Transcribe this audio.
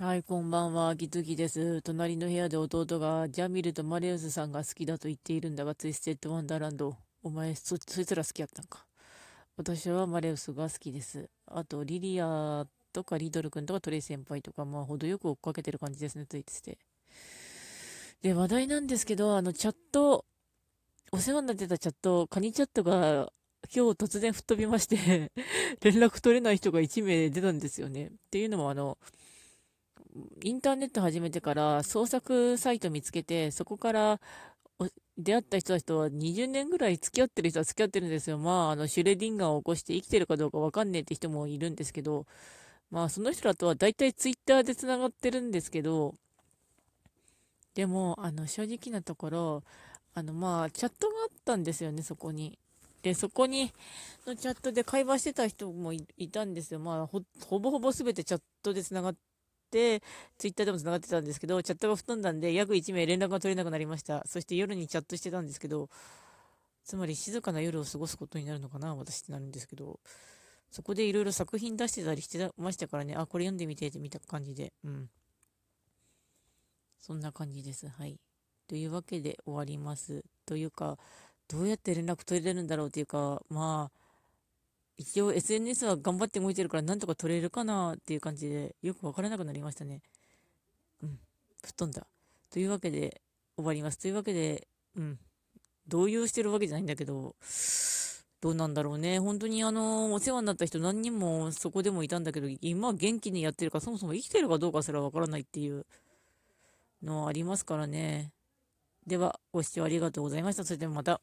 はい、こんばんは、ギトギです。隣の部屋で弟がジャミルとマリウスさんが好きだと言っているんだが、ツイステッドワンダーランド。お前そ、そいつら好きやったんか。私はマリウスが好きです。あと、リリアとかリドル君とかトレイ先輩とか、まあ、程よく追っかけてる感じですね、ツイートして。で、話題なんですけど、あの、チャット、お世話になってたチャット、カニチャットが今日突然吹っ飛びまして 連絡取れない人が1名出たんですよね。っていうのも、あの、インターネット始めてから創作サイト見つけて、そこから出会った人たちとは20年ぐらい付き合ってる人は付き合ってるんですよ。まあ、あの、シュレディンガーを起こして生きてるかどうかわかんねえって人もいるんですけど、まあ、その人らとは大体ツイッターで繋がってるんですけど、でも、あの、正直なところ、あの、まあ、チャットがあったんですよね、そこに。で、そこに、のチャットで会話してた人もいたんですよ。まあ、ほぼほぼ全てチャットで繋がって、ツイッターでも繋がってたんですけど、チャットが吹っ飛んだんで、約1名連絡が取れなくなりました。そして夜にチャットしてたんですけど、つまり静かな夜を過ごすことになるのかな、私ってなるんですけど、そこでいろいろ作品出してたりしてましたからね、あ、これ読んでみてって見た感じで、うん。そんな感じです。はい。というわけで終わります。というか、どうやって連絡取れるんだろうっていうか、まあ、一応 SNS は頑張って動いてるからなんとか取れるかなっていう感じでよくわからなくなりましたね。うん。吹っ飛んだ。というわけで終わります。というわけで、うん。動揺してるわけじゃないんだけど、どうなんだろうね。本当にあの、お世話になった人何人もそこでもいたんだけど、今元気にやってるか、そもそも生きてるかどうかすらわからないっていうのはありますからね。では、ご視聴ありがとうございました。それではまた。